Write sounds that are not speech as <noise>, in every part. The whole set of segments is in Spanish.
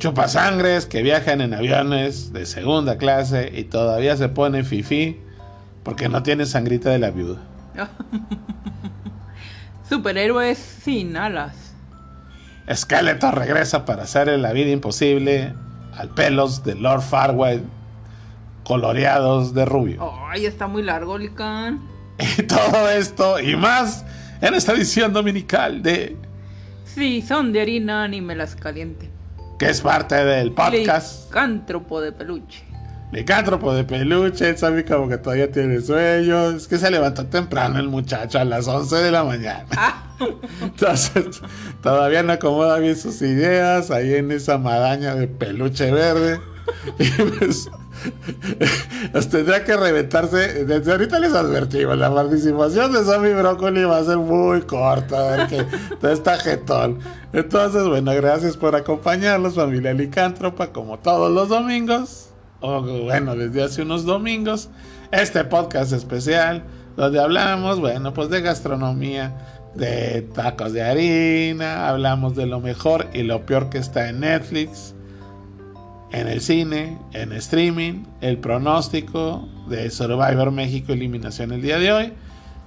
chupasangres que viajan en aviones de segunda clase y todavía se ponen fifí porque no tienen sangrita de la viuda. <laughs> Superhéroes sin alas. Skeletor regresa para hacerle la vida imposible al pelos de Lord Farwell coloreados de rubio. Ay, está muy largo, Lican. <laughs> Y todo esto y más en esta edición dominical de Sí, son de harina ni me las caliente. Que es parte del podcast. Licántropo de peluche. Licántropo de peluche, sabe como que todavía tiene sueño. Es que se levantó temprano el muchacho a las 11 de la mañana. Ah, <laughs> Entonces, todavía no acomoda bien sus ideas ahí en esa madaña de peluche verde. Y pues, <laughs> tendría que reventarse. Desde ahorita les advertimos: la participación de Sammy Brócoli va a ser muy corta. Porque está jetón. Entonces, bueno, gracias por acompañarnos, familia Licántropa, como todos los domingos. O bueno, desde hace unos domingos. Este podcast especial donde hablamos, bueno, pues de gastronomía, de tacos de harina, hablamos de lo mejor y lo peor que está en Netflix, en el cine, en streaming, el pronóstico de Survivor México Eliminación el día de hoy,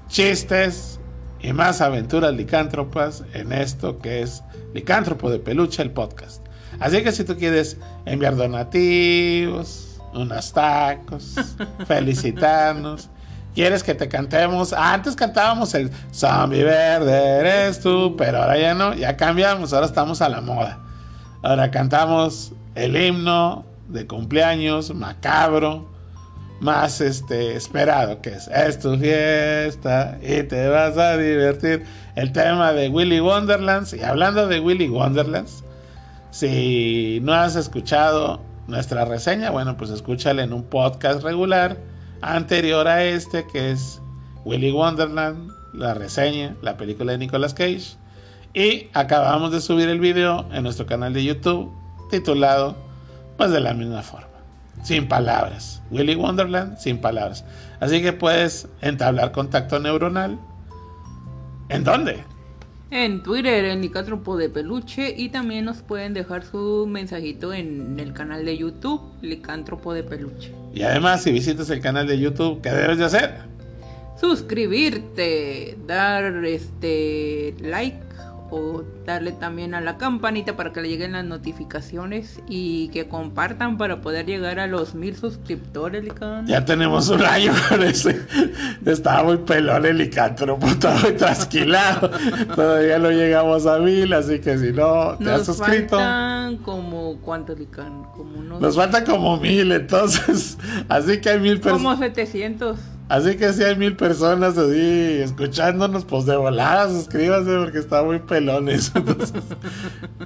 chistes y más aventuras licántropas en esto que es Licántropo de Peluche, el podcast. Así que si tú quieres enviar donativos, unos tacos, <laughs> felicitarnos, quieres que te cantemos. Antes cantábamos el Zombie Verde eres tú, pero ahora ya no, ya cambiamos, ahora estamos a la moda. Ahora cantamos el himno de cumpleaños macabro, más este esperado, que es Es tu fiesta y te vas a divertir. El tema de Willy Wonderlands. Y hablando de Willy Wonderlands, si no has escuchado nuestra reseña, bueno, pues escúchala en un podcast regular anterior a este, que es Willy Wonderland, la reseña, la película de Nicolas Cage. Y acabamos de subir el video en nuestro canal de YouTube, titulado, pues de la misma forma, sin palabras. Willy Wonderland, sin palabras. Así que puedes entablar contacto neuronal. ¿En dónde? En Twitter, en Licántropo de Peluche. Y también nos pueden dejar su mensajito en el canal de YouTube, Licántropo de Peluche. Y además, si visitas el canal de YouTube, ¿qué debes de hacer? Suscribirte, dar este like o darle también a la campanita para que le lleguen las notificaciones y que compartan para poder llegar a los mil suscriptores, Licán. Ya tenemos un año con ese. Estaba muy pelón el licántropo, estaba muy trasquilado. Todavía no llegamos a mil, así que si no te has Nos suscrito. faltan como cuántos, como unos Nos faltan como mil, entonces. Así que hay mil como personas. 700. Así que si hay mil personas así escuchándonos, pues de volada suscríbanse porque está muy pelón eso. <laughs> Entonces,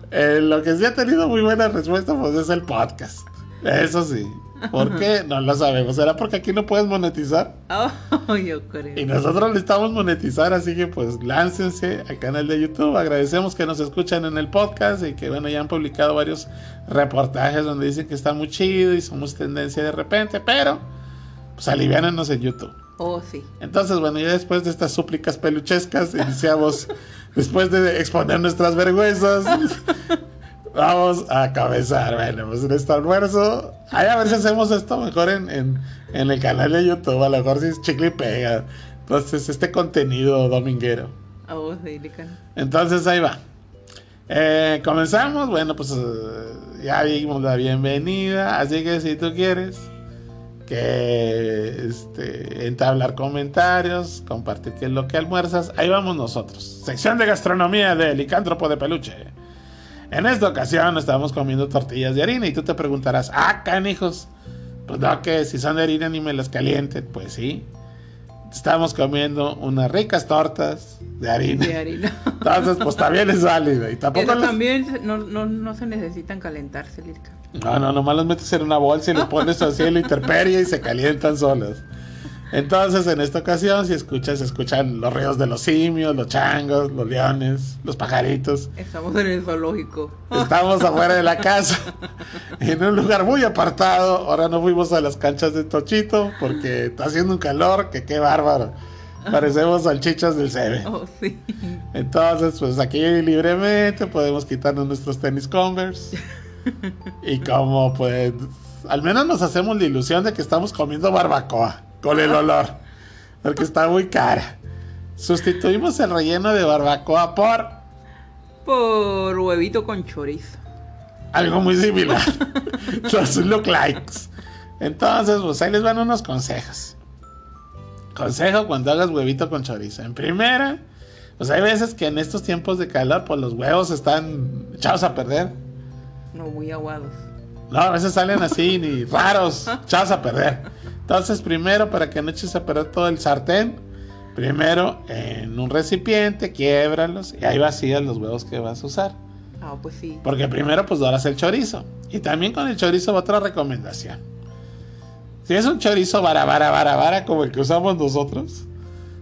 eh, lo que sí ha tenido muy buena respuesta, pues es el podcast. Eso sí. ¿Por qué? <laughs> No lo sabemos. ¿Será porque aquí no puedes monetizar? Oh, <laughs> yo creo. Y nosotros necesitamos monetizar, así que pues láncense al canal de YouTube. Agradecemos que nos escuchan en el podcast y que bueno, ya han publicado varios reportajes donde dicen que está muy chido y somos tendencia de repente, pero pues aliviánenos en YouTube. Oh, sí. Entonces, bueno, ya después de estas súplicas peluchescas, iniciamos, <laughs> después de exponer nuestras vergüenzas, <laughs> vamos a cabezar. Bueno, pues en este almuerzo, ay, a ver si hacemos esto mejor en, en, en el canal de YouTube, a lo mejor si es chicle y pega. Entonces, este contenido dominguero. Oh, sí. Entonces, ahí va. Eh, comenzamos, bueno, pues eh, ya dimos la bienvenida, así que si tú quieres que este, entablar comentarios, compartir qué es lo que almuerzas, ahí vamos nosotros. Sección de gastronomía de Licántropo de Peluche. En esta ocasión estamos comiendo tortillas de harina y tú te preguntarás, ah, canijos, pues no, que si son de harina ni me las calienten, pues sí. Estamos comiendo unas ricas tortas de harina. De harina. <laughs> Entonces, pues también es válido. Y tampoco Pero las- también no, no, no se necesitan calentarse, Licán. No, no, nomás los metes en una bolsa y los pones así en la intemperie y se calientan solos. Entonces, en esta ocasión, si escuchas, se escuchan los ruidos de los simios, los changos, los leones, los pajaritos. Estamos en el zoológico. Estamos <laughs> afuera de la casa, en un lugar muy apartado. Ahora no fuimos a las canchas de Tochito porque está haciendo un calor que qué bárbaro. Parecemos salchichas del Cebe. Oh, sí. Entonces, pues aquí libremente podemos quitarnos nuestros tenis Converse. <laughs> Y como pues, al menos nos hacemos la ilusión de que estamos comiendo barbacoa con el olor, porque está muy cara. Sustituimos el relleno de barbacoa por Por huevito con chorizo. algo muy similar. <laughs> Los look likes. Entonces, pues ahí les van unos consejos. Consejo cuando hagas huevito con chorizo. En primera, pues hay veces que en estos tiempos de calor, pues los huevos están echados a perder. No muy aguados. No, a veces salen así, ni raros, <laughs> echados a perder. Entonces, primero, para que no eches a perder todo el sartén, primero en un recipiente, quiebralos y ahí vacías los huevos que vas a usar. Ah, pues sí. Porque primero pues doras el chorizo. Y también con el chorizo otra recomendación. Si es un chorizo vara, vara, vara, vara como el que usamos nosotros,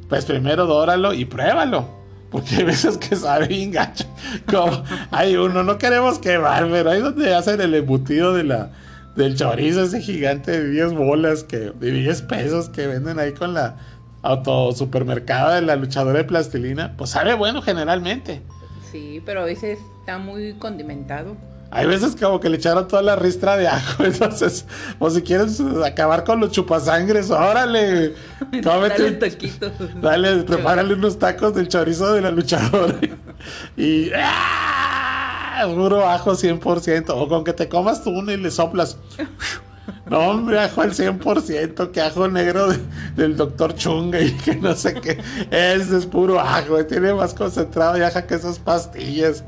pues primero dóralo y pruébalo. Porque hay veces que sabe bien gacho. Como hay uno, no queremos quemar, pero ahí donde hacen el embutido de la, del chorizo, ese gigante de 10 bolas, que, de 10 pesos que venden ahí con la autosupermercado de la luchadora de plastilina, pues sabe bueno generalmente. Sí, pero a veces está muy condimentado. Hay veces como que le echaron toda la ristra de ajo, <laughs> entonces, o si quieres acabar con los chupasangres, órale, <laughs> cómete Dale. Dale, prepárale unos tacos del chorizo de la luchadora. <laughs> Y. ¡ah! Puro ajo 100%. O con que te comas tú uno y le soplas. No, hombre, ajo al 100%. Que ajo negro de- del doctor Chunga y que no sé qué. Ese es puro ajo. Tiene más concentrado de ajo que esas pastillas.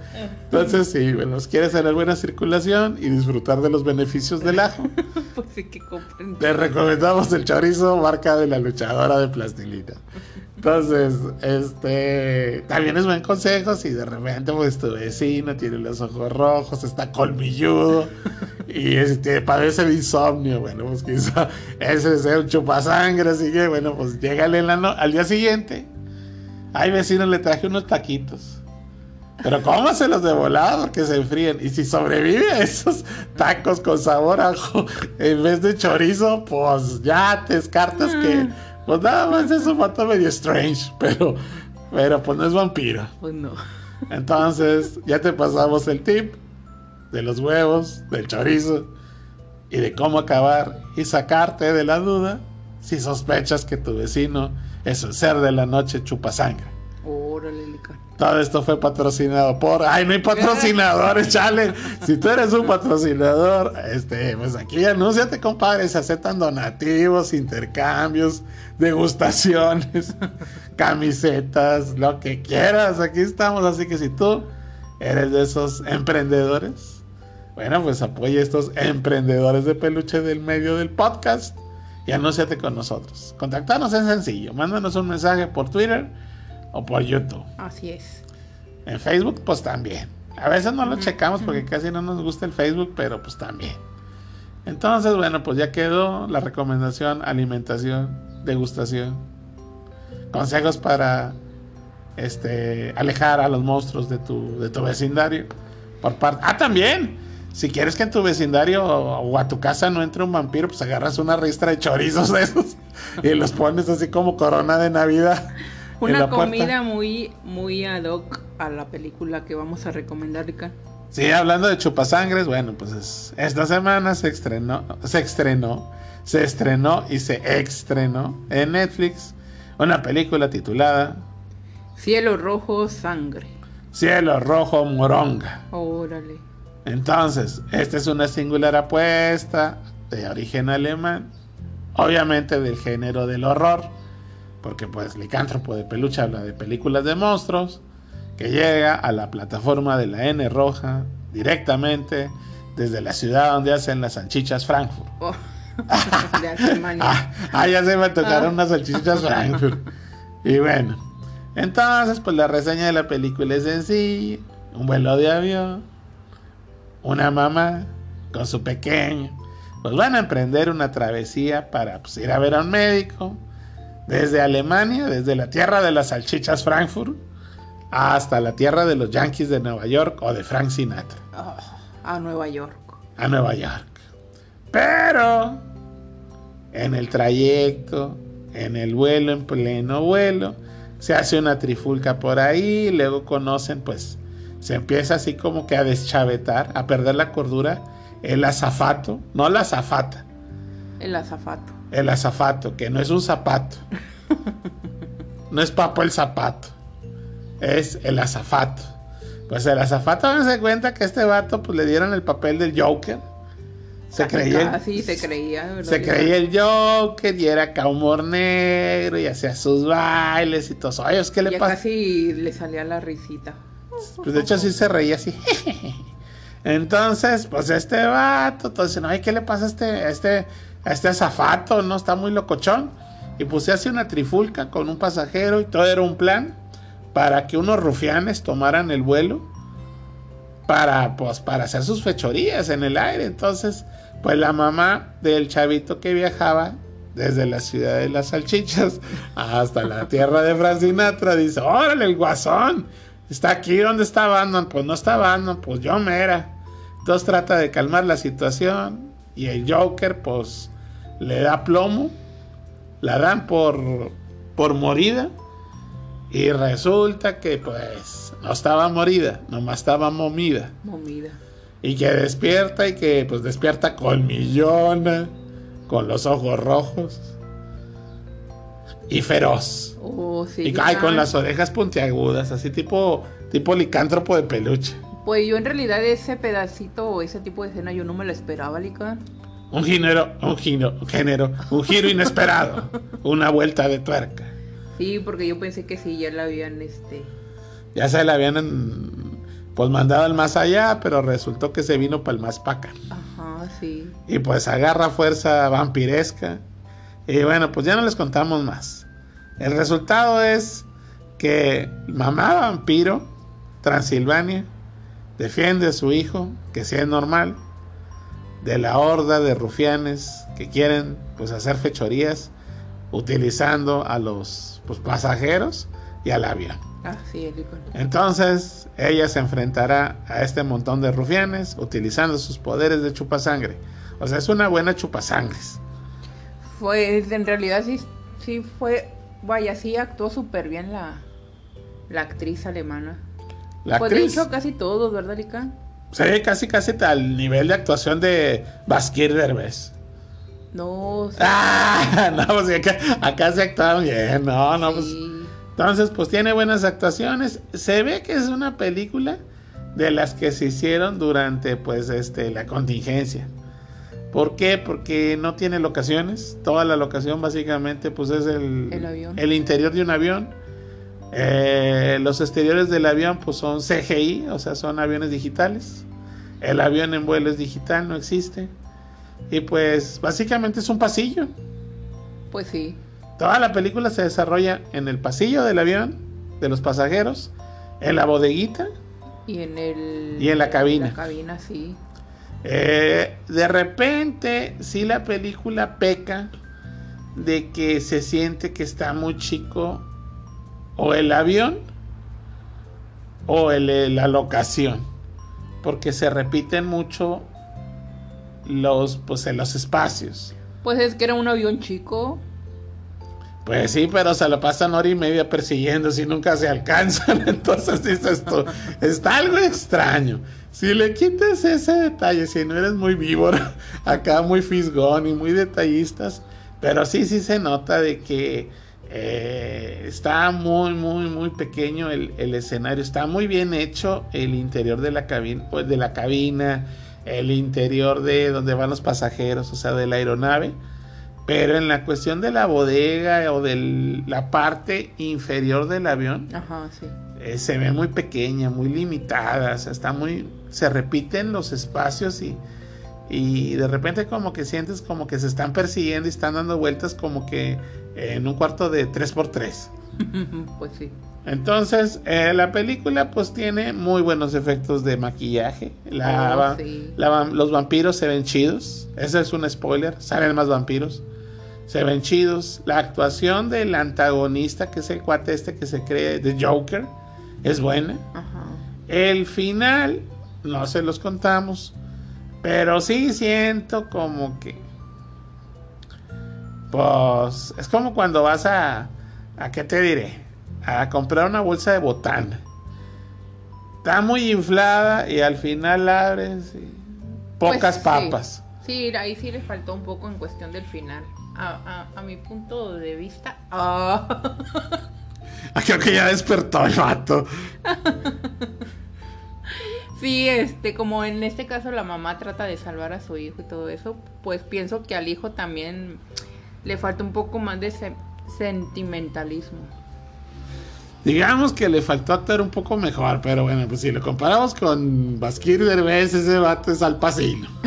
Entonces, sí, bueno, si quieres tener buena circulación y disfrutar de los beneficios del ajo. <laughs> Pues sí que compren. Te recomendamos el chorizo marca de la luchadora de plastilina. Entonces, este también es buen consejo si de repente pues tu vecino tiene los ojos rojos, está colmilludo y este, padece de insomnio, bueno, pues quizá ese sea un chupasangre, así que bueno, pues llégale en la no- al día siguiente. Ay, vecino, le traje unos taquitos. Pero cómaselos de volada porque se enfríen. Y si sobrevive a esos tacos con sabor ajo en vez de chorizo, pues ya te descartas que, pues nada más es un vato medio strange. Pero, pero pues no es vampiro. Pues no. Entonces, ya te pasamos el tip de los huevos, del chorizo y de cómo acabar y sacarte de la duda si sospechas que tu vecino es el ser de la noche chupa sangre. Órale. Todo esto fue patrocinado por. ¡Ay, no hay patrocinadores, chale! Si tú eres un patrocinador, este, pues aquí anúnciate, compadre. Se aceptan donativos, intercambios, degustaciones, <laughs> camisetas, lo que quieras. Aquí estamos. Así que si tú eres de esos emprendedores, bueno, pues apoya a estos emprendedores de peluche del medio del podcast y anúnciate con nosotros. Contactarnos es sencillo. Mándanos un mensaje por Twitter o por YouTube. Así es. En Facebook, pues también. A veces no lo checamos porque casi no nos gusta el Facebook, pero pues también. Entonces, bueno, pues ya quedó la recomendación, alimentación, degustación, consejos para este alejar a los monstruos de tu, de tu vecindario. Por parte. Ah, también. Si quieres que en tu vecindario o, o a tu casa no entre un vampiro, pues agarras una ristra de chorizos de esos <laughs> y los pones así como corona de Navidad. Una puerta. comida muy, muy ad hoc a la película que vamos a recomendar, Lican. Sí, hablando de chupasangres, bueno, pues es- esta semana se estrenó, se estrenó, se estrenó y se estrenó en Netflix una película titulada Cielo rojo, sangre. Cielo Rojo Moronga. Órale. Entonces, esta es una singular apuesta de origen alemán, obviamente del género del horror, porque pues Licántropo de Peluche habla de películas de monstruos, que llega a la plataforma de la N Roja directamente desde la ciudad donde hacen las salchichas Frankfurt. Oh. <laughs> de. Ah, ah, ya se me tocaron Ah. unas salchichas Frankfurt. Y bueno, entonces, pues la reseña de la película es sencilla: un vuelo de avión, una mamá con su pequeño, pues van a emprender una travesía para pues, ir a ver a un médico desde Alemania, desde la tierra de las salchichas Frankfurt, hasta la tierra de los Yankees de Nueva York o de Frank Sinatra Ah, a Nueva York. a Nueva York. Pero en el trayecto, en el vuelo, en pleno vuelo, se hace una trifulca por ahí, luego conocen pues se empieza así como que a deschavetar, a perder la cordura, el azafato, no la azafata, El azafato. El azafato, que no es un zapato, no es papo el zapato, es el azafato. Pues el azafato se cuenta que a este vato pues le dieron el papel del Joker. Se Casi, creía, el- casi se creía, se creía el Joker y era acá humor negro y hacía sus bailes y todo. eso. Oye, ¿qué le pasa? casi le salía la risita. Pues de hecho sí se reía así. <laughs> Entonces, pues este vato, entonces, ay, ¿qué le pasa a este, a este, este azafato? ¿No? Está muy locochón. Y puse así una trifulca con un pasajero y todo era un plan para que unos rufianes tomaran el vuelo para, pues, para hacer sus fechorías en el aire. Entonces, pues la mamá del chavito que viajaba desde la ciudad de las salchichas hasta la tierra de Frank Sinatra dice, órale, el guasón, está aquí, ¿dónde está Batman? Pues no está Batman, pues yo mera. Entonces trata de calmar la situación y el Joker pues le da plomo, la dan por, por morida y resulta que pues no estaba morida, nomás estaba momida. Momida. Y que despierta y que pues despierta con millona, con los ojos rojos y feroz. Oh, sí. y ay, con las orejas puntiagudas, así tipo, tipo licántropo de peluche. Pues yo en realidad ese pedacito o ese tipo de escena yo no me lo esperaba, Lican. Un género, un giro, un género, un giro inesperado, una vuelta de tuerca. Sí, porque yo pensé que sí, ya la habían, este... Ya se la habían pues mandado al más allá, pero resultó que se vino para el más paca. Ajá, sí. Y pues agarra fuerza vampiresca. Y bueno, pues ya no les contamos más. El resultado es que mamá vampiro, Transilvania, defiende a su hijo, que sí es normal, de la horda de rufianes que quieren pues hacer fechorías utilizando a los pues, pasajeros y al avión. Ah, sí, el. Entonces ella se enfrentará a este montón de rufianes utilizando sus poderes de chupasangre. O sea, es una buena chupasangres. Fue, en realidad sí, sí fue, vaya, sí actuó súper bien la, la actriz alemana. La pues de actriz hecho casi todos, ¿verdad, Lican? Se ve casi casi al nivel de actuación de Basquir Derbez. No, sí. Ah, <laughs> no, pues acá, acá se actuaron bien, no, no, pues. sí. Entonces, pues tiene buenas actuaciones. Se ve que es una película de las que se hicieron durante, pues, este, la contingencia. ¿Por qué? Porque no tiene locaciones. Toda la locación básicamente, pues, es el, El avión. el interior de un avión. Eh, los exteriores del avión, pues, son CGI, o sea, son aviones digitales. El avión en vuelo es digital, no existe. Y pues, básicamente es un pasillo. Pues sí. Toda la película se desarrolla en el pasillo del avión, de los pasajeros, en la bodeguita. Y en el... Y en la cabina. La cabina, sí. Eh, de repente, sí la película peca de que se siente que está muy chico o el avión o el- la locación. Porque se repiten mucho los, pues, en los espacios. Pues es que era un avión chico. Pues sí, pero se lo pasan hora y media persiguiendo si nunca se alcanzan. <laughs> Entonces dices tú, está algo extraño. Si le quitas ese detalle, si no eres muy víbora, <laughs> acá muy fisgón y muy detallistas, pero sí, sí se nota de que eh, está muy, muy, muy pequeño el, el escenario. Está muy bien hecho el interior de la cabina, pues, de la cabina, el interior de donde van los pasajeros, o sea, de la aeronave. Pero en la cuestión de la bodega o de la parte inferior del avión, Ajá, sí. eh, se ve muy pequeña, muy limitada, o sea, está muy, se repiten los espacios y, y de repente como que sientes como que se están persiguiendo y están dando vueltas como que en un cuarto de 3x3. <laughs> pues sí. Entonces, eh, la película pues tiene muy buenos efectos de maquillaje. La Oh, sí. la los vampiros se ven chidos. Ese es un spoiler. Salen más vampiros. Se ven chidos. La actuación del antagonista, que es el cuate este que se cree de Joker, es buena. Ajá. El final, no se los contamos. Pero sí siento como que. Pues es como cuando vas a. ¿A qué te diré? A comprar una bolsa de botana. está muy inflada y al final abres y pocas Pues, papas. Sí, ahí sí le faltó un poco en cuestión del final. A, a- a mi punto de vista. Ah, <laughs> Creo que ya despertó el vato. <laughs> sí, este, como en este caso la mamá trata de salvar a su hijo y todo eso, pues pienso que al hijo también le falta un poco más de se- sentimentalismo. Digamos que le faltó actuar un poco mejor, pero bueno, pues si lo comparamos con Basquir Derbez, ese vato es Al Pacino. <laughs>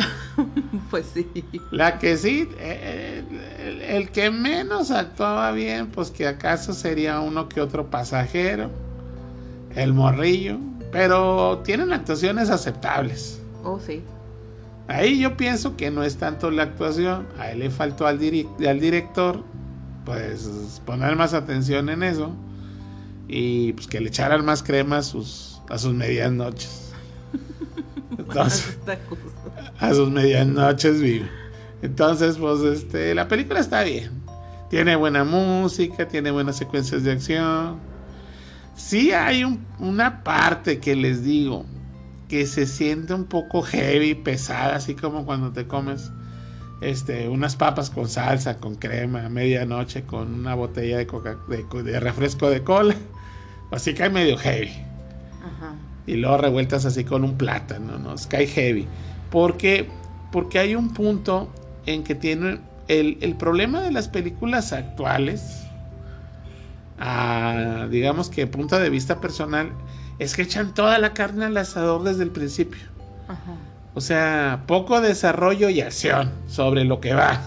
Pues sí. La que sí, eh, el, el que menos actuaba bien, pues que acaso sería uno que otro pasajero, el morrillo, pero tienen actuaciones aceptables. Oh, sí. Ahí yo pienso que no es tanto la actuación, a él le faltó al, director, pues poner más atención en eso y pues que le echaran más crema a sus, a sus medias noches. <laughs> Entonces, a sus medias noches vivo. Entonces, pues este, la película está bien. Tiene buena música, tiene buenas secuencias de acción. Sí hay un- una parte que les digo que se siente un poco heavy, pesada, así como cuando te comes este, unas papas con salsa, con crema, a medianoche, con una botella de, coca, de, co- de refresco de cola. <laughs> Así que hay medio heavy Ajá. y luego revueltas así con un plátano, ¿no? Sky Heavy. Porque, porque hay un punto en que tiene el, el problema de las películas actuales, a, digamos que punto de vista personal, es que echan toda la carne al asador desde el principio. Ajá. O sea, poco desarrollo y acción sobre lo que va.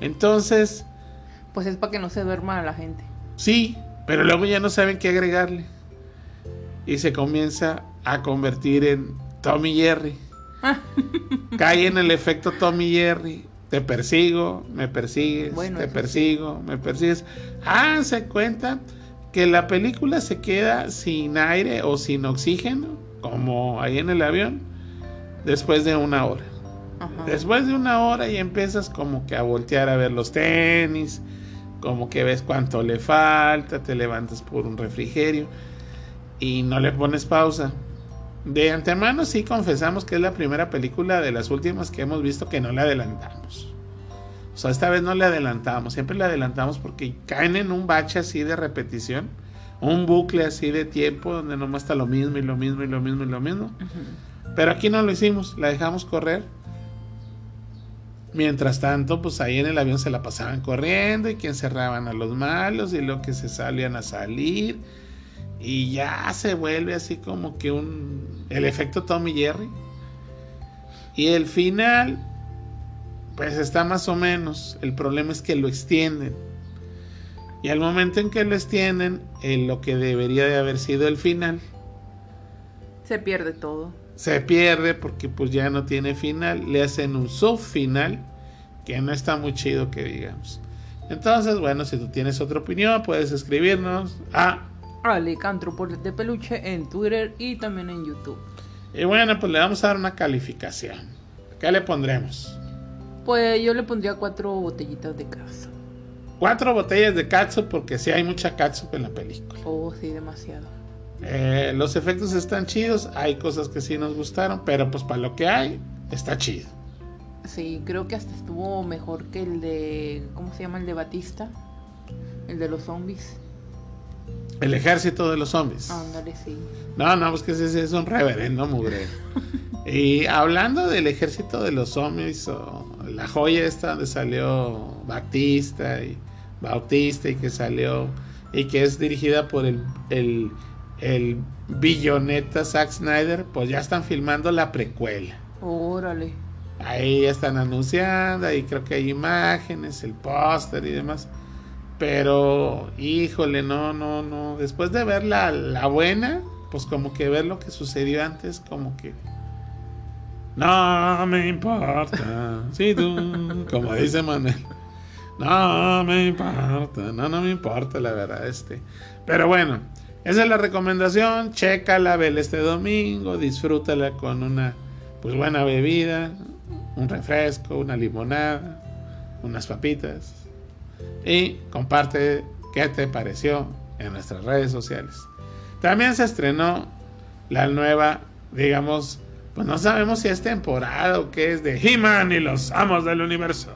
Entonces, Pues es para que no se duerma la gente. Sí, pero luego ya no saben qué agregarle. Y se comienza a convertir en Tommy Jerry. <laughs> Cae en el efecto Tommy Jerry. Te persigo, me persigues, Bueno, te sí. persigo, me persigues. Ah, se cuenta que la película se queda sin aire o sin oxígeno, como ahí en el avión, después de una hora. Ajá. Después de una hora y empiezas como que a voltear a ver los tenis, como que ves cuánto le falta, te levantas por un refrigerio y no le pones pausa. De antemano sí confesamos que es la primera película de las últimas que hemos visto que no le adelantamos. O sea, esta vez no le adelantamos, siempre le adelantamos porque caen en un bache así de repetición, un bucle así de tiempo donde nomás está lo mismo y lo mismo y lo mismo y lo mismo. Pero aquí no lo hicimos, la dejamos correr. Mientras tanto, pues ahí en el avión se la pasaban corriendo y que encerraban a los malos y lo que se salían a salir. Y ya se vuelve así como que un. El efecto Tommy Jerry. Y el final, pues está más o menos. El problema es que lo extienden. Y al momento en que lo extienden, en lo que debería de haber sido el final, Se pierde todo. se pierde porque pues ya no tiene final, le hacen un subfinal que no está muy chido que digamos. Entonces, bueno, si tú tienes otra opinión, puedes escribirnos a Alicantro de peluche en Twitter y también en YouTube. y bueno, pues le vamos a dar una calificación. ¿Qué le pondremos? Pues yo le pondría cuatro botellitas de casa. Cuatro botellas de catsup porque sí hay mucha catsup en la película. Oh, sí, demasiado. Eh, los efectos están chidos, hay cosas que sí nos gustaron, pero pues para lo que hay, está chido. Sí, creo que hasta estuvo mejor que el de. ¿Cómo se llama el de Batista? El de los zombies. El ejército de los zombies. Ándale, sí. No, no, pues que ese es un reverendo mugre. <laughs> y hablando del ejército de los zombies, o la joya esta donde salió Batista y Bautista y que salió y que es dirigida por el, el, el billoneta Zack Snyder, pues ya están filmando la precuela. Órale. Ahí ya están anunciando, ahí creo que hay imágenes, el póster y demás. Pero, híjole, no, no, no. Después de ver la, la buena, pues como que ver lo que sucedió antes, como que... No me importa. Sí, tú, como dice Manuel. No me importa. No, no me importa, la verdad, este. Pero bueno, esa es la recomendación. Chécala, vela este domingo, disfrútala con una pues buena bebida, un refresco, una limonada, unas papitas. Y comparte qué te pareció en nuestras redes sociales. También se estrenó la nueva, digamos, pues no sabemos si es temporada o qué es de He-Man y los amos del universo.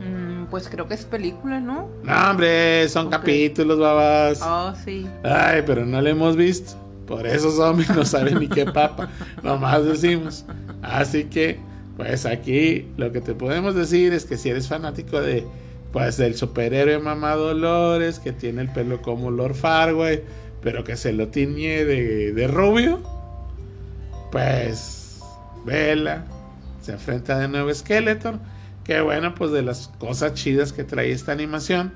Mm, pues creo que es película, ¿no? No, hombre, son capítulos, babas. Oh, sí. Ay, pero no la hemos visto. Por eso zombies no saben ni qué papa. Nomás decimos. Así que, pues aquí lo que te podemos decir es que si eres fanático de, pues del superhéroe mamá Dolores, que tiene el pelo como Lord Farway, pero que se lo tiñe de, de rubio, pues vela, se enfrenta de nuevo Skeletor. Que bueno, pues de las cosas chidas que trae esta animación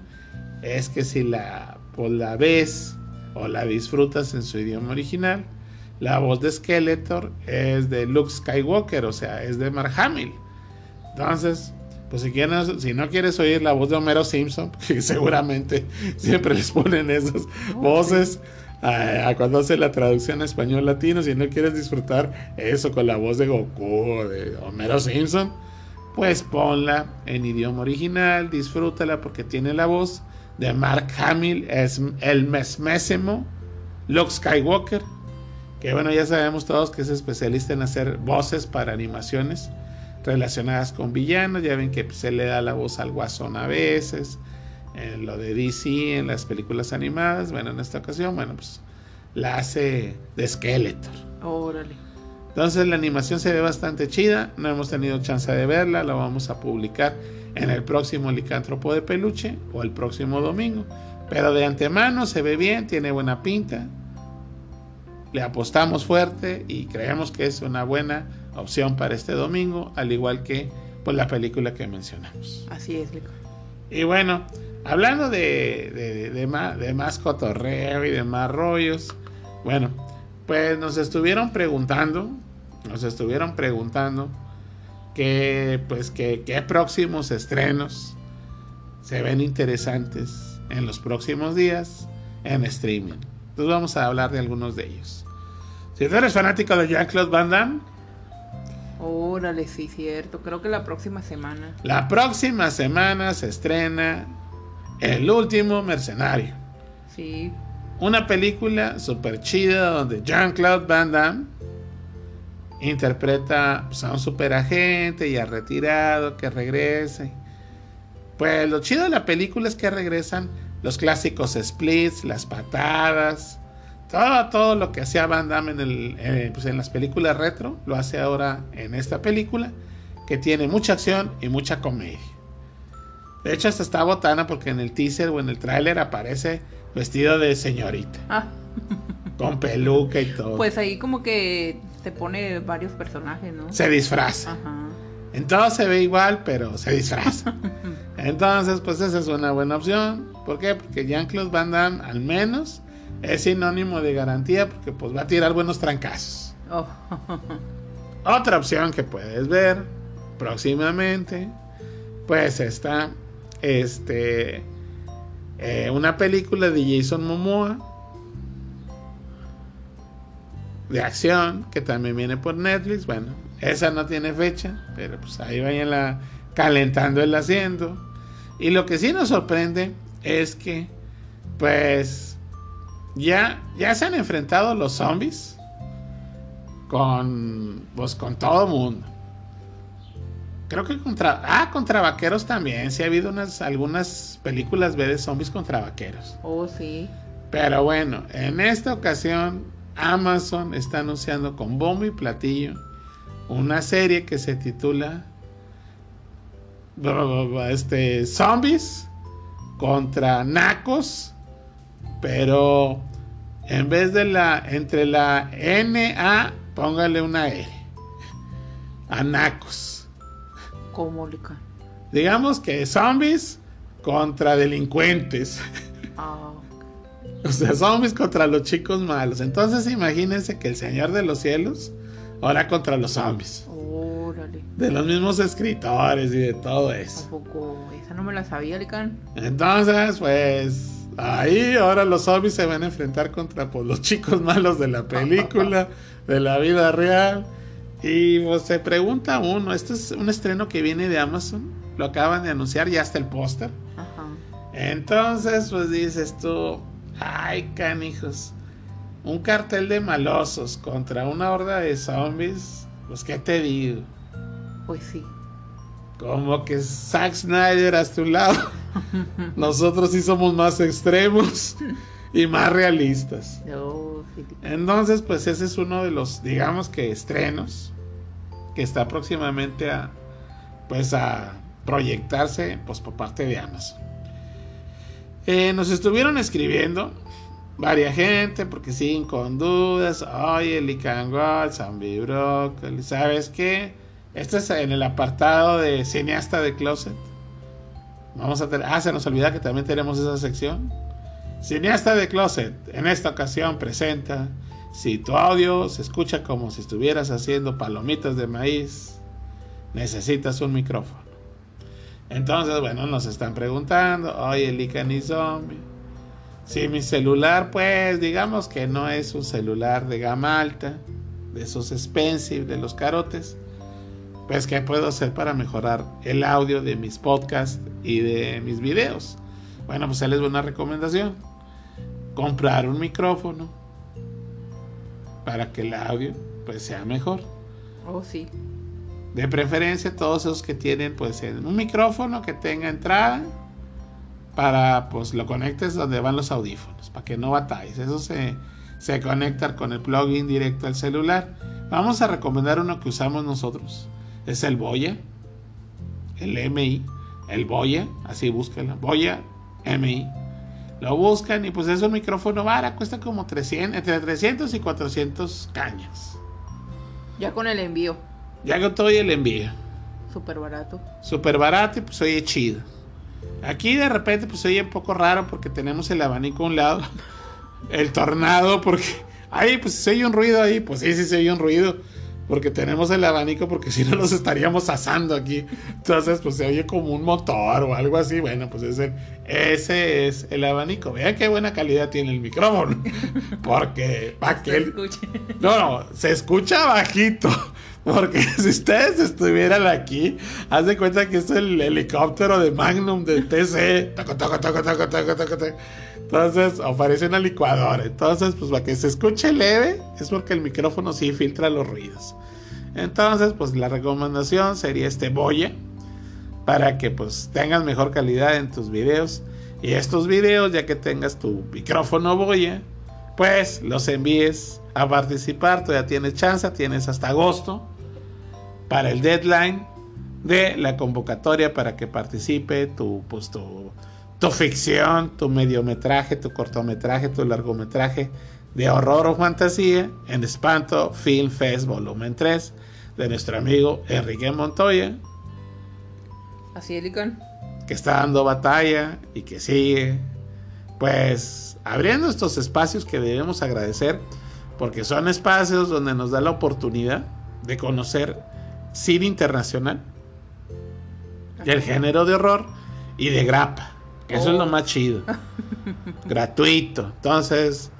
es que si la, pues la ves o la disfrutas en su idioma original, la voz de Skeletor es de Luke Skywalker, o sea, es de Mark Hamill. Entonces, pues si, quieres, si no quieres oír la voz de Homero Simpson, <laughs> que seguramente siempre les ponen esas voces a, cuando hace la traducción español latino, si no quieres disfrutar eso con la voz de Goku o de Homero Simpson, pues ponla en idioma original, disfrútala porque tiene la voz de Mark Hamill, es el mesmésimo Luke Skywalker, que bueno, ya sabemos todos que es especialista en hacer voces para animaciones relacionadas con villanos, ya ven que se le da la voz al guasón a veces, en lo de DC, en las películas animadas, bueno, en esta ocasión, bueno, pues la hace de Skeletor. Órale. Entonces la animación se ve bastante chida, no hemos tenido chance de verla, la vamos a publicar en el próximo Licántropo de Peluche o el próximo domingo. Pero de antemano se ve bien, tiene buena pinta. Le apostamos fuerte y creemos que es una buena opción para este domingo, al igual que pues, la película que mencionamos. Así es, Lico. Y bueno, hablando de, de, de, más, de más cotorreo y de más rollos, bueno, pues nos estuvieron preguntando, nos estuvieron preguntando que pues que qué próximos estrenos se ven interesantes en los próximos días en streaming. Entonces vamos a hablar de algunos de ellos. Si tú eres fanático de Jean-Claude Van Damme, Órale, sí, cierto. Creo que la próxima semana. La próxima semana se estrena El último mercenario. Sí, Una película super chida donde Jean-Claude Van Damme interpreta pues, a un superagente ya retirado que regresa. Pues lo chido de la película es que regresan los clásicos splits, las patadas, todo, todo lo que hacía Van Damme en, el, eh, pues en las películas retro, lo hace ahora en esta película, que tiene mucha acción y mucha comedia. De hecho, hasta está botana porque en el teaser o en el tráiler aparece vestido de señorita, Ah, con peluca y todo. pues ahí como que te pone varios personajes, ¿no? Se disfraza. Ajá. En todo se ve igual, pero se disfraza. <laughs> Entonces, pues esa es una buena opción. ¿Por qué? Porque Jean-Claude Van Damme al menos es sinónimo de garantía porque pues va a tirar buenos trancazos. Oh, <laughs> Otra opción que puedes ver próximamente, pues está este eh, una película de Jason Momoa de acción que también viene por Netflix. Bueno, esa no tiene fecha, pero pues ahí vayan calentando el asiento. Y lo que sí nos sorprende es que, pues, ya, ya se han enfrentado los zombies con, pues, con todo mundo. Creo que contra, ah, contra vaqueros también. Sí ha habido unas, algunas películas B de zombies contra vaqueros. oh, sí. Pero bueno, en esta ocasión Amazon está anunciando con bombo y platillo una serie que se titula este, Zombies contra Nacos, pero en vez de la entre la NA, póngale una R a Nacos. ¿Cómo, Lica? Digamos que zombies contra delincuentes. Ah, O sea, zombies contra los chicos malos. Entonces imagínense que el Señor de los Cielos ahora contra los zombies. órale. De los mismos escritores y de todo eso. Tampoco, esa no me la sabía, Lican. Entonces, pues ahí ahora los zombies se van a enfrentar contra pues, los chicos malos de la película, <laughs> de la vida real. Y pues se pregunta uno, este es un estreno que viene de Amazon, lo acaban de anunciar, ya está el póster. Ajá. Entonces, pues dices tú, ay, canijos. un cartel de malosos contra una horda de zombies, pues qué te digo. Pues sí. Como que Zack Snyder a tu lado. <laughs> Nosotros sí somos más extremos y más realistas. Oh, Entonces, pues ese es uno de los, digamos que estrenos que está próximamente a, pues a proyectarse, pues por parte de Amazon. Eh, nos estuvieron escribiendo varia gente porque siguen con dudas. Oye, Lican Zombie Broccoli, ¿sabes qué? Este es en el apartado de cineasta de closet. Vamos a tener. Ah, se nos olvida que también tenemos esa sección. Cineasta de closet, en esta ocasión presenta. Si tu audio se escucha como si estuvieras haciendo palomitas de maíz, necesitas un micrófono. Entonces, bueno, nos están preguntando, oye, Lican y Zombie. Si mi celular, pues, digamos que no es un celular de gama alta, de esos expensive, de los carotes pues qué puedo hacer para mejorar el audio de mis podcasts y de mis videos. Bueno, pues ahí les doy una recomendación. Comprar un micrófono para que el audio pues sea mejor. Oh, sí. De preferencia todos esos que tienen pues un micrófono que tenga entrada para pues lo conectes donde van los audífonos, para que no batalles. Eso se, se conecta con el plugin directo al celular. Vamos a recomendar uno que usamos nosotros es el Boya, el MI, el Boya, así búsquenlo, Boya MI. Lo buscan y pues es un micrófono vara, cuesta como 300, entre 300 y 400 cañas. Ya con el envío. Ya con todo y el envío. Súper barato. Súper barato y pues oye chido. Aquí de repente pues oye un poco raro porque tenemos el abanico a un lado. <laughs> El tornado porque... Ahí pues se oye un ruido ahí. Pues sí, sí se oye un ruido porque tenemos el abanico, porque si no nos estaríamos asando aquí. Entonces, pues se oye como un motor o algo así. Bueno, pues ese, ese es el abanico. Vean qué buena calidad tiene el micrófono. <laughs> Porque para que No, no, se escucha bajito. <laughs> Porque <laughs> si ustedes estuvieran aquí, haz de cuenta que es el helicóptero de Magnum de TC. Entonces, aparece una licuadora. Entonces, pues para que se escuche leve, es porque el micrófono sí filtra los ruidos. Entonces, pues la recomendación sería este Boya para que pues tengas mejor calidad en tus videos. Y estos videos, ya que tengas tu micrófono Boya, pues los envíes a participar. Todavía tienes chance, tienes hasta agosto para el deadline de la convocatoria para que participe tu, pues, tu, tu ficción, tu mediometraje, tu cortometraje, tu largometraje de horror o fantasía en Espanto Film Fest Volumen 3 de nuestro amigo Enrique Montoya. Así es, Licón. Que está dando batalla y que sigue, pues, abriendo estos espacios que debemos agradecer, porque son espacios donde nos da la oportunidad de conocer cine internacional, el género de horror y de grapa, eso es lo oh. más chido. <laughs> Gratuito. Entonces,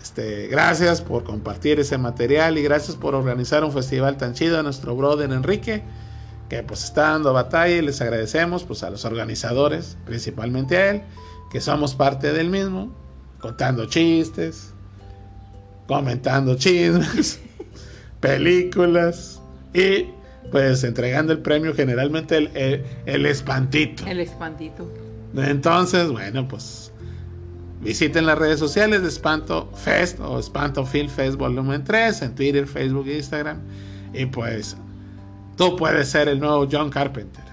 este, gracias por compartir ese material y gracias por organizar un festival tan chido a nuestro brother Enrique, que pues está dando batalla y les agradecemos pues a los organizadores, principalmente a él, que somos parte del mismo, contando chistes, comentando chismes, <laughs> películas y pues entregando el premio generalmente el, el espantito. El espantito. Entonces, bueno, pues Visiten las redes sociales de Espanto Fest o Espanto Film Fest Volumen 3 en Twitter, Facebook e Instagram. Y pues tú puedes ser el nuevo John Carpenter.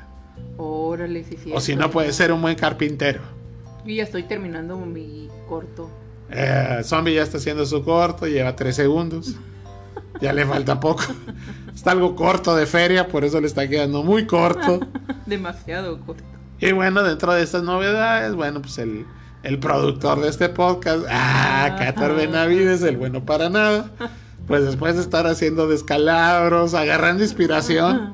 Órale, sí, sí. O si no, puedes ser un buen carpintero. Y ya estoy terminando mi corto. Eh, Zombie ya está haciendo su corto, lleva 3 segundos. Ya le falta poco. <laughs> Está algo corto de feria, por eso le está quedando muy corto. <laughs> Demasiado corto. Y bueno, dentro de estas novedades, bueno, pues el, el productor de este podcast, ah, Catar Benavides, el bueno para nada, pues después de estar haciendo descalabros, agarrando inspiración,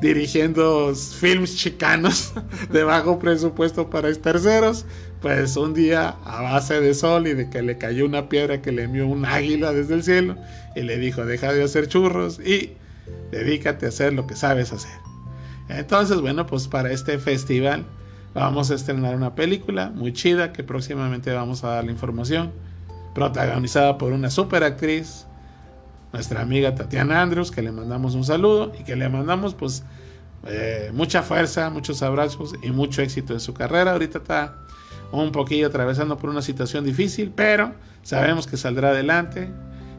dirigiendo films chicanos <laughs> de bajo presupuesto para terceros, pues un día a base de sol y de que le cayó una piedra que le envió un águila desde el cielo y le dijo, deja de hacer churros y dedícate a hacer lo que sabes hacer. Entonces, bueno, pues para este festival, Vamos a estrenar una película muy chida que próximamente vamos a dar la información. protagonizada por una super actriz, nuestra amiga Tatiana Andrews, que le mandamos un saludo y que le mandamos pues eh, mucha fuerza, muchos abrazos y mucho éxito en su carrera. Ahorita está un poquillo atravesando por una situación difícil, pero sabemos que saldrá adelante.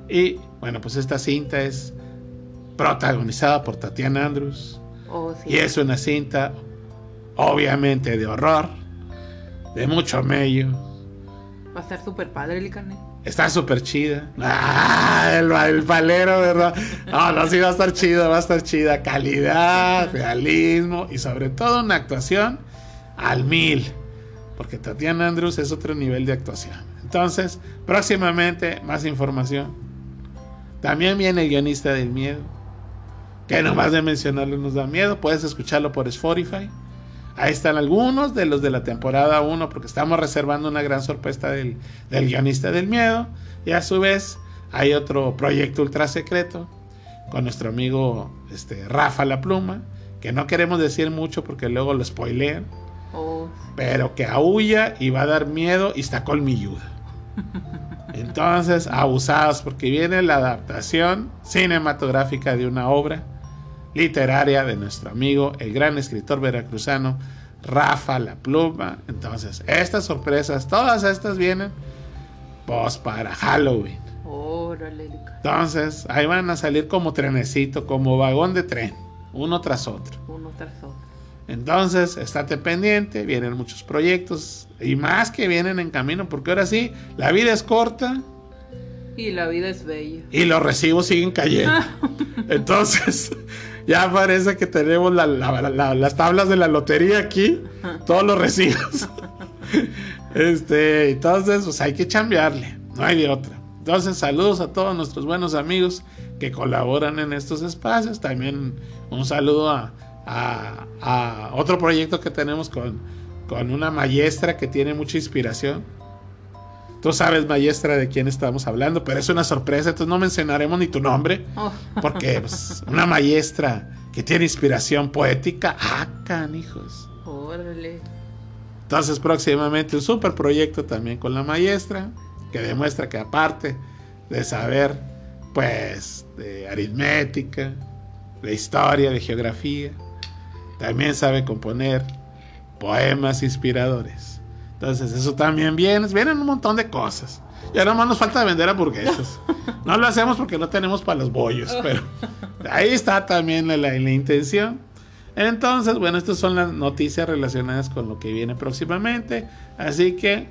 Y bueno, pues esta cinta es protagonizada por Tatiana Andrews. Oh, sí. Y es una cinta obviamente de horror, de mucho medio. Va a estar súper padre el carnet. Está súper chida. Ah, el, el palero, ¿verdad? No, no, sí va a estar chida, va a estar chida. Calidad, realismo y sobre todo una actuación al mil. Porque Tatiana Andrews es otro nivel de actuación. Entonces, próximamente más información. También viene el guionista del miedo. Que nomás de mencionarlo nos da miedo. Puedes escucharlo por Spotify. Ahí están algunos de los de la temporada 1, porque estamos reservando una gran sorpresa del, del, guionista del miedo. Y a su vez, hay otro proyecto ultra secreto con nuestro amigo este, Rafa La Pluma, que no queremos decir mucho porque luego lo spoilean, Oh, pero que aúlla y va a dar miedo y está colmilluda. <laughs> Entonces, abusados, porque viene la adaptación cinematográfica de una obra literaria de nuestro amigo, el gran escritor veracruzano Rafa La Pluma. Entonces, estas sorpresas, todas estas vienen pues para Halloween. órale. Entonces, ahí van a salir como trenecito, como vagón de tren, uno tras otro. Uno tras otro. Entonces, estate pendiente, vienen muchos proyectos y más que vienen en camino, porque ahora sí, la vida es corta Y la vida es bella. y los recibos siguen cayendo. <laughs> Entonces, ya parece que tenemos la- la- la- las tablas de la lotería aquí, todos los recibos. <laughs> Este, entonces, pues hay que chambearle, no hay de otra. Entonces, saludos a todos nuestros buenos amigos que colaboran en estos espacios. También un saludo a, a- a otro proyecto que tenemos con, con una maestra que tiene mucha inspiración. Tú sabes, maestra, de quién estamos hablando, pero es una sorpresa, entonces no mencionaremos ni tu nombre. Oh, Porque pues, una maestra que tiene inspiración poética, ah, canijos. órale. Entonces próximamente un super proyecto también con la maestra, que demuestra que aparte de saber, pues, de aritmética, de historia, de geografía, también sabe componer poemas inspiradores. Entonces eso también viene, vienen un montón de cosas. Ya nomás nos falta vender hamburguesas. <laughs> No lo hacemos porque no tenemos para los bollos, pero ahí está también la, la- la intención. Entonces, bueno, estas son las noticias relacionadas con lo que viene próximamente. Así que,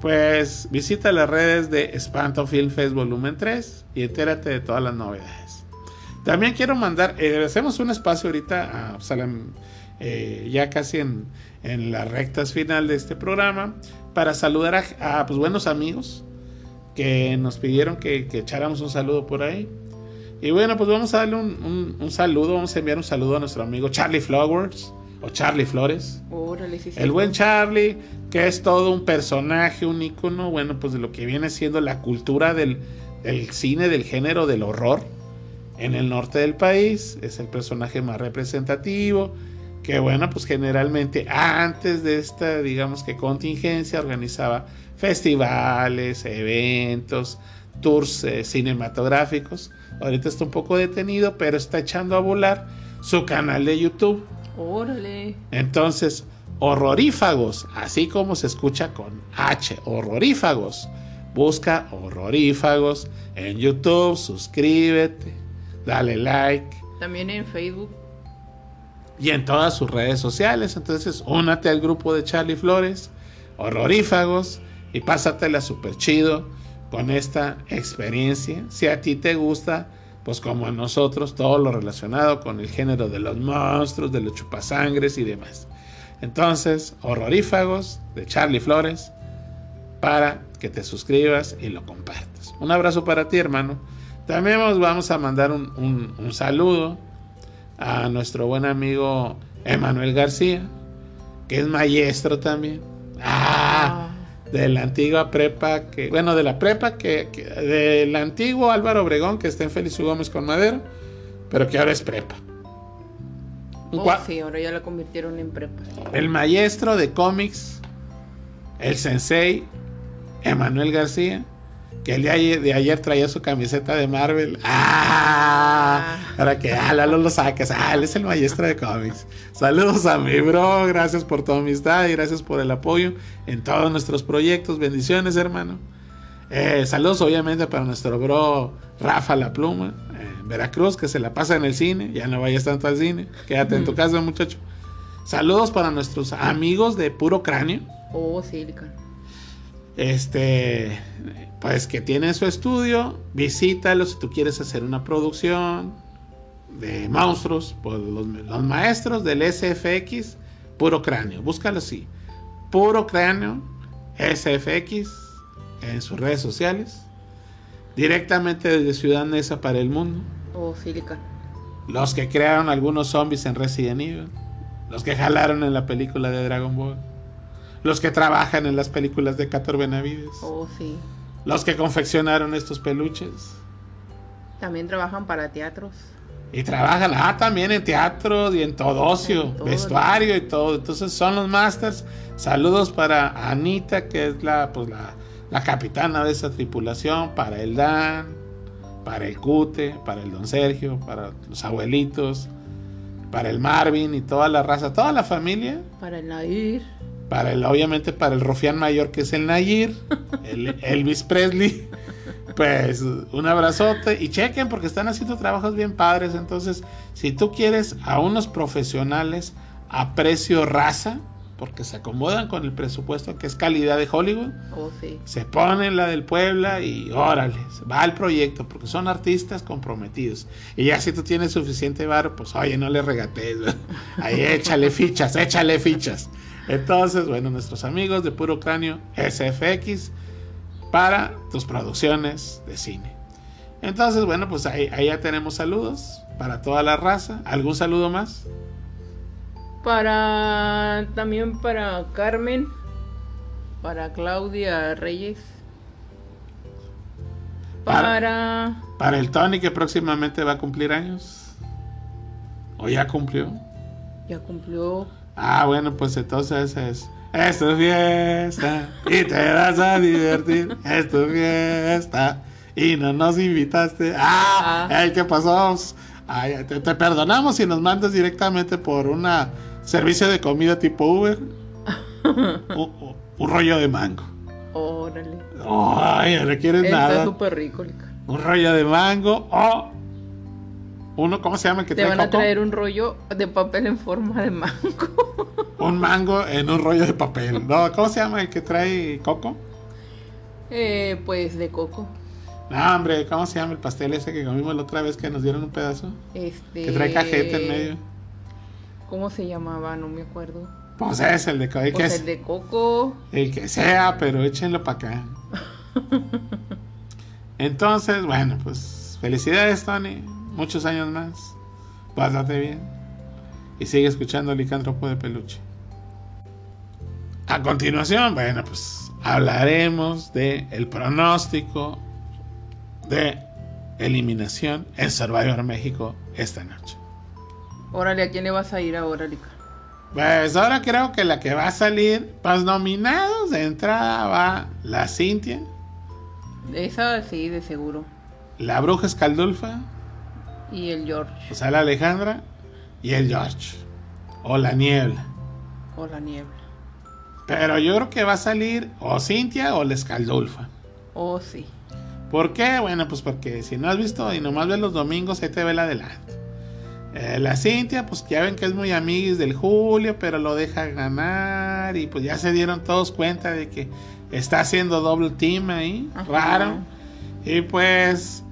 pues, visita las redes de Espanto Film Fest Volumen 3 y entérate de todas las novedades. También quiero mandar, eh, hacemos un espacio ahorita, a, la- eh, ya casi en, en las rectas final de este programa, para saludar a, a, pues, buenos amigos que nos pidieron que, que echáramos un saludo por ahí. Y bueno, pues vamos a darle un, un- un saludo, vamos a enviar un saludo a nuestro amigo Charlie Flowers o Charlie Flores. Órale, sí, sí. El buen Charlie, que es todo un personaje, un ícono, bueno, pues de lo que viene siendo la cultura del, del cine, del género del horror en el norte del país. Es el personaje más representativo, que bueno, pues generalmente antes de esta, digamos que contingencia, organizaba festivales, eventos, tours eh, cinematográficos. Ahorita está un poco detenido, pero está echando a volar su canal de YouTube. Órale. Entonces, horrorífagos, así como se escucha con H, horrorífagos. Busca horrorífagos en YouTube, suscríbete, dale like También en Facebook. Y en todas sus redes sociales. Entonces, únate al grupo de Charlie Flores, horrorífagos, y pásatela súper chido con esta experiencia. Si a ti te gusta, pues como a nosotros, todo lo relacionado con el género de los monstruos, de los chupasangres y demás. Entonces, horrorífagos de Charlie Flores, para que te suscribas y lo compartas. Un abrazo para ti, hermano. También vamos a mandar un saludo a nuestro buen amigo Emanuel García, que es maestro también. Ah, de la antigua prepa que, bueno, de la prepa que, que- del antiguo Álvaro Obregón que está en Félix. Gómez con Madero, pero que ahora es prepa. Oh, sí, ahora ya la convirtieron en prepa. el maestro de cómics, el sensei Emanuel García, que el día de ayer traía su camiseta de Marvel. ¡Ah! Para que ah, Lalo lo saques. Ah, él es el maestro de cómics. Saludos a mi bro. Gracias por tu amistad y gracias por el apoyo en todos nuestros proyectos. Bendiciones, hermano. Eh, saludos, obviamente, para nuestro bro Rafa La Pluma. En Veracruz, que se la pasa en el cine. Ya no vayas tanto al cine. Quédate en tu casa, muchacho. Saludos para nuestros amigos de Puro Cráneo. Oh, Silicon. Este pues que tiene su estudio, visítalo si tú quieres hacer una producción de monstruos, pues los, maestros del SFX, puro cráneo, búscalo así, puro cráneo, SFX, en sus redes sociales, directamente desde Ciudad Neza para el mundo. O Silicon. Los que crearon algunos zombies en Resident Evil, los que jalaron en la película de Dragon Ball, los que trabajan en las películas de Cator Benavides. Oh, sí. Los que confeccionaron estos peluches. También trabajan para teatros. Y trabajan, ah, también en teatros y en todo ocio, vestuario y todo. Entonces son los masters. Saludos para Anita, que es la, pues la, la capitana de esa tripulación, para el Dan, para el Cute, para el Don Sergio, para los abuelitos, para el Marvin y toda la raza, toda la familia. Para el Nair. Para el, obviamente para el rufián mayor que es el Nayir, <laughs> el Elvis Presley. Pues un abrazote y chequen porque están haciendo trabajos bien padres. Entonces, si tú quieres a unos profesionales a precio raza, porque se acomodan con el presupuesto que es calidad de Hollywood, oh, se ponen la del Puebla y órale, va al proyecto, porque son artistas comprometidos. Y ya si tú tienes suficiente varo, pues oye, no le regates, ahí échale fichas, échale fichas. Entonces, bueno, nuestros amigos de Puro Cráneo SFX para tus producciones de cine. Entonces, bueno, pues ahí, ya tenemos saludos para toda la raza. ¿Algún saludo más? Para también para Carmen, para Claudia Reyes, para, para el Tony que próximamente va a cumplir años. ¿O ya cumplió? Ya cumplió Ah, bueno, pues entonces es. Es fiesta y te vas a divertir. Es fiesta y no nos invitaste. ¡Ah! ah. ¿Qué pasó? Ay, te, perdonamos si nos mandas directamente por un servicio de comida tipo Uber. <laughs> un, rollo de mango. Órale. Ay, no quieres nada. Está súper rico, Un rollo de mango o uno, ¿cómo se llama el que Te van a traer un rollo de papel en forma de mango. <laughs> un mango en un rollo de papel. No, ¿cómo se llama el que trae coco? Eh, pues de coco. No, hombre, ¿cómo se llama el pastel ese que comimos la otra vez que nos dieron un pedazo? Este. Que trae cajeta en medio. ¿Cómo se llamaba? No me acuerdo. Pues es el de coco. Pues el de coco. El que sea, pero échenlo para acá. <laughs> Entonces, bueno, pues felicidades, Tony muchos años más. Pásate bien. Y sigue escuchando Licántropo de Peluche. A continuación, bueno, pues hablaremos de el pronóstico de eliminación en Survivor México esta noche. Órale, ¿a quién le vas a ir ahora, Lica? Pues ahora creo que la que va a salir, pues nominados de entrada va la Cintia. Esa sí, de seguro. La Bruja Escaldulfa. Y el George. O sea, la Alejandra y el George. O la niebla. O la niebla. Pero yo creo que va a salir o Cintia o la Escaldulfa. Oh, sí. ¿Por qué? Bueno, pues porque si no has visto y nomás ves los domingos, ahí te ve la adelante. Eh, la Cintia, pues ya ven que es muy amiguis del Julio, pero lo deja ganar. Y pues ya se dieron todos cuenta de que está haciendo doble team ahí. Raro. Y pues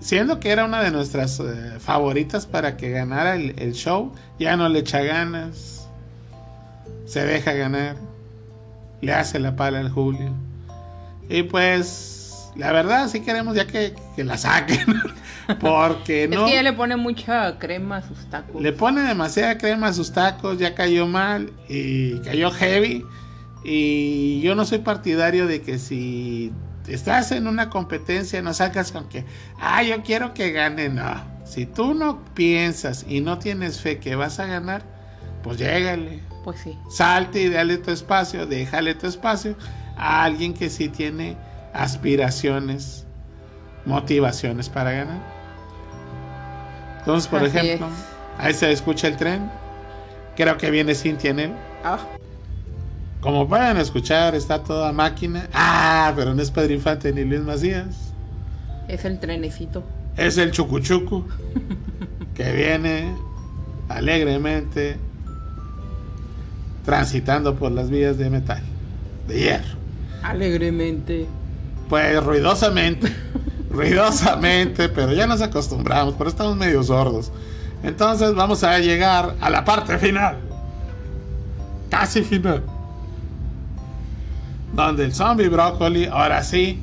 siendo que era una de nuestras eh, favoritas para que ganara el, show, ya no le echa ganas, se deja ganar, le hace la pala al Julio. Y pues, la verdad, sí queremos ya que, la saquen. <laughs> Porque no. Es que ya le pone mucha crema a sus tacos. Le pone demasiada crema a sus tacos, ya cayó mal y cayó heavy. Y yo no soy partidario de que si estás en una competencia, no sacas con que, ah, yo quiero que gane, no. Si tú no piensas y no tienes fe que vas a ganar, pues llégale. Pues sí. Salte y dale tu espacio, déjale tu espacio a alguien que sí tiene aspiraciones, motivaciones para ganar. Entonces, por Así ejemplo, es. ahí se escucha el tren. Creo que viene Cintia en él. Ah, Como pueden escuchar, está toda máquina. Ah, pero no es Pedro Infante ni Luis Macías. es el trenecito. Es el chucuchucu que viene alegremente transitando por las vías de metal, de hierro. Alegremente. Pues ruidosamente, ruidosamente, pero ya nos acostumbramos, pero estamos medio sordos. Entonces vamos a llegar a la parte final, casi final, donde el zombie brócoli ahora sí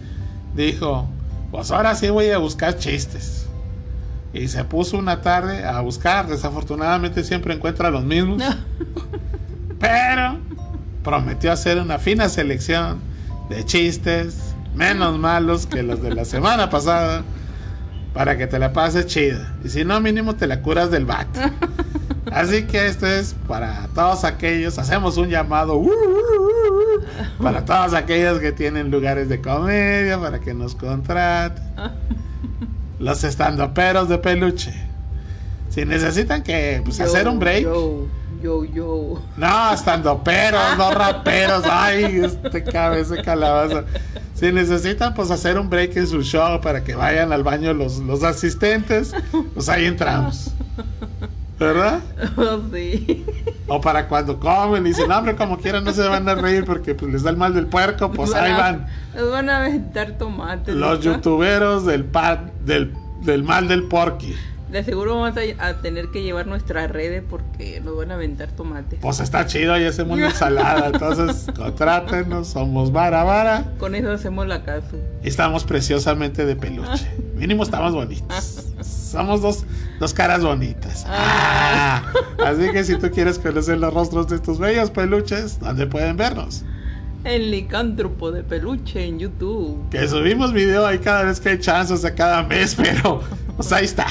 dijo, pues ahora sí voy a buscar chistes. Y se puso una tarde a buscar, desafortunadamente siempre encuentra los mismos, <laughs> pero prometió hacer una fina selección de chistes menos malos que los de la semana pasada para que te la pases chida. Y si no, mínimo te la curas del bat. <laughs> Así que esto es para todos aquellos, hacemos un llamado uh, uh, uh, uh, para todos aquellos que tienen lugares de comedia, para que nos contraten. <laughs> Los estandoperos de peluche. Si necesitan que pues, Yo, hacer un break. Yo, yo, yo. No, estandoperos, no raperos. Ay, este cabeza calabaza. Si necesitan pues hacer un break en su show para que vayan al baño los, los asistentes, pues ahí entramos. ¿Verdad? <laughs> Oh, sí. O para cuando comen y dicen, "No, hombre, como quieran no se van a reír porque pues les da el mal del puerco, pues ahí van. Nos van a aventar tomates. Los youtuberos del, pa- del, del mal del porqui. De seguro vamos a, a tener que llevar nuestras redes porque nos van a aventar tomates. Pues está chido, ahí hacemos una ensalada. Entonces, <laughs> contrátenos, somos vara vara. Con eso hacemos la casa. Y estamos preciosamente de peluche. Mínimo estamos bonitos. Somos dos, dos caras bonitas. Ah, así que si tú quieres conocer los rostros de estos bellos peluches, ¿dónde pueden vernos? El licántropo de peluche en YouTube. Que subimos video ahí cada vez que hay chance, o sea, cada mes, <laughs> pero pues ahí está.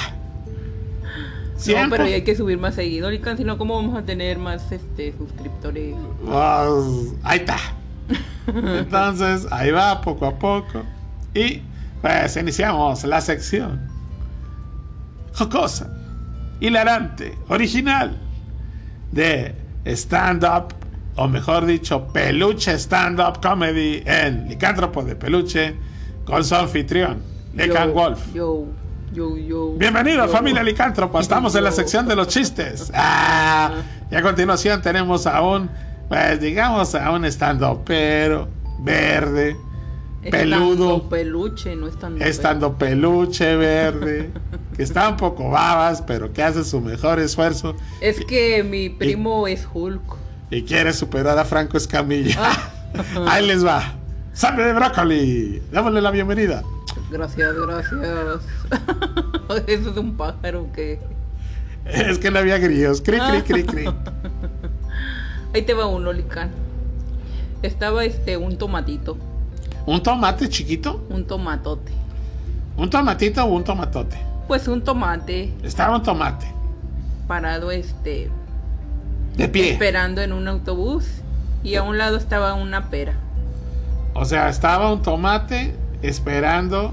No, Siempre. pero ya hay que subir más seguido, Lican, si no, ¿cómo vamos a tener más este suscriptores? Pues, ahí está. <laughs> Entonces, ahí va poco a poco. Y pues iniciamos la sección. Jocosa, hilarante, original de stand-up, o mejor dicho, peluche stand-up comedy en Licántropo de Peluche con su anfitrión, Lecan Wolf. Yo, yo, yo. Bienvenidos yo. familia Licántropo, estamos en la sección de los chistes. <laughs> Ah, y a continuación tenemos a un, pues digamos, a un estando pero verde, peludo, Estando peluche, no estando estando peluche verde, <laughs> que está un poco babas, pero que hace su mejor esfuerzo Es que mi primo es Hulk. y quiere superar a Franco Escamilla. Ah. <laughs> Ahí les va. ¡Sangre de brócoli! Démosle la bienvenida. Gracias, gracias. <laughs> Eso es un pájaro que. Es que no había grillos. Cri, cri, cri, cri. <laughs> Ahí te va uno, Lican. Estaba este un tomatito, ¿Un tomate chiquito? un tomatote. ¿Un tomatito o un tomatote? Pues un tomate Estaba un tomate. parado este De pie. esperando en un autobús y a un lado estaba una pera. O sea, estaba un tomate esperando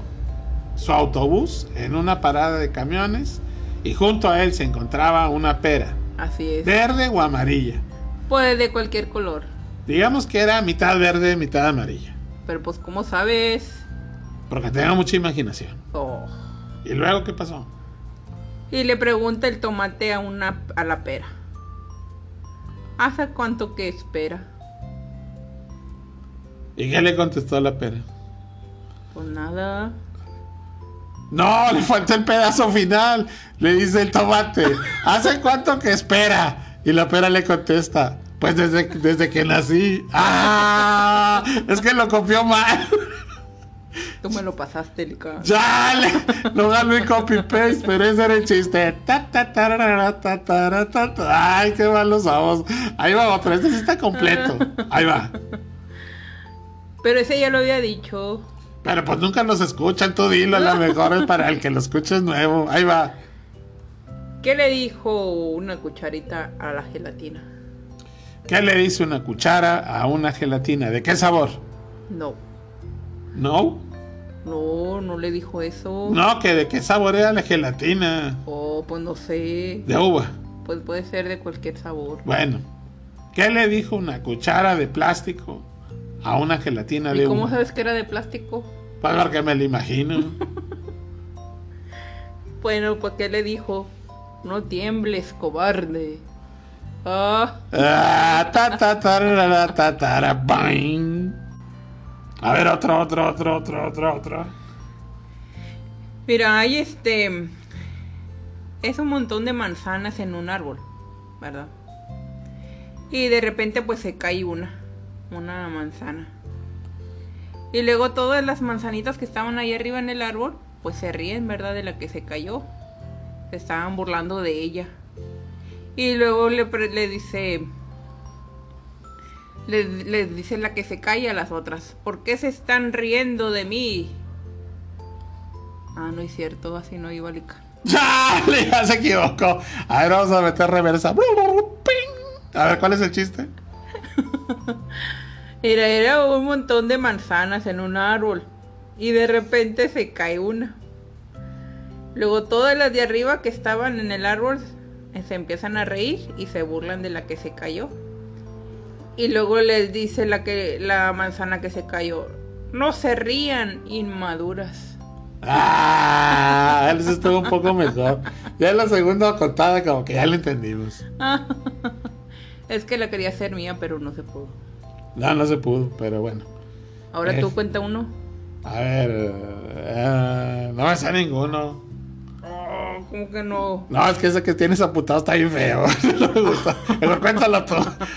su autobús en una parada de camiones y junto a él se encontraba una pera. Así es. ¿Verde o amarilla? Pues de cualquier color. Digamos que era mitad verde, mitad amarilla. Pero pues como sabes. Porque tenía mucha imaginación. Oh. ¿Y luego qué pasó? Y le pregunta el tomate a una a la pera. ¿Hace cuánto que espera? ¿Y qué le contestó la pera? Pues nada. No, le falta el pedazo final. Le dice el tomate. ¿Hace cuánto que espera? Y la pera le contesta. Pues desde, desde que nací. ¡Ah! Es que lo copió mal. Tú me lo pasaste, Lica. Ya lo ganó en copy paste, pero ese era el chiste. Ay, qué malos somos. Ahí va otro. Este sí está completo. Ahí va. Pero ese ya lo había dicho. Pero pues nunca nos escuchan. Tú dilo. A lo mejor es para el que lo escuches nuevo. Ahí va. ¿Qué le dijo una cucharita a la gelatina? ¿Qué le dice una cuchara a una gelatina? ¿De qué sabor? No. No. No, no le dijo eso. No, que de qué sabor era la gelatina. Oh, pues no sé. De uva. Pues puede ser de cualquier sabor. Bueno, ¿qué le dijo una cuchara de plástico a una gelatina ¿Y de cómo uva? sabes que era de plástico? Pues porque me lo imagino. <laughs> Bueno, pues ¿qué le dijo? No tiembles, cobarde. Ah, Ah, ta, ta, ta, tara, boing. A ver, otro, otro, otro, otro, otro, otro. mira, hay este... Es un montón de manzanas en un árbol, ¿verdad? Y de repente pues se cae una, una manzana. Y luego todas las manzanitas que estaban ahí arriba en el árbol, pues se ríen, ¿verdad? De la que se cayó. Se estaban burlando de ella. Y luego le, le dice... Le, le dice la que se cae a las otras. ¿Por qué se están riendo de mí? Ah, no es cierto, así no iba Lica. ¡Chale! <laughs> Ya se equivocó. A ver, vamos a meter reversa. A ver, ¿cuál es el chiste? <laughs> Era, era un montón de manzanas en un árbol. Y de repente se cae una. Luego todas las de arriba que estaban en el árbol eh, se empiezan a reír y se burlan de la que se cayó. Y luego les dice la que la manzana que se cayó, no se rían, inmaduras. Ah, él sí estuvo un poco mejor. Ya en la segunda contada, como que ya lo entendimos. <laughs> es que la quería hacer mía, pero no se pudo. No, no se pudo, pero bueno. Ahora Eh. tú cuenta uno. A ver, eh, no me sé ninguno. ¿Cómo que no? No, es que ese que tienes apuntado está bien feo. <laughs> No me gusta. Pero cuéntalo tú.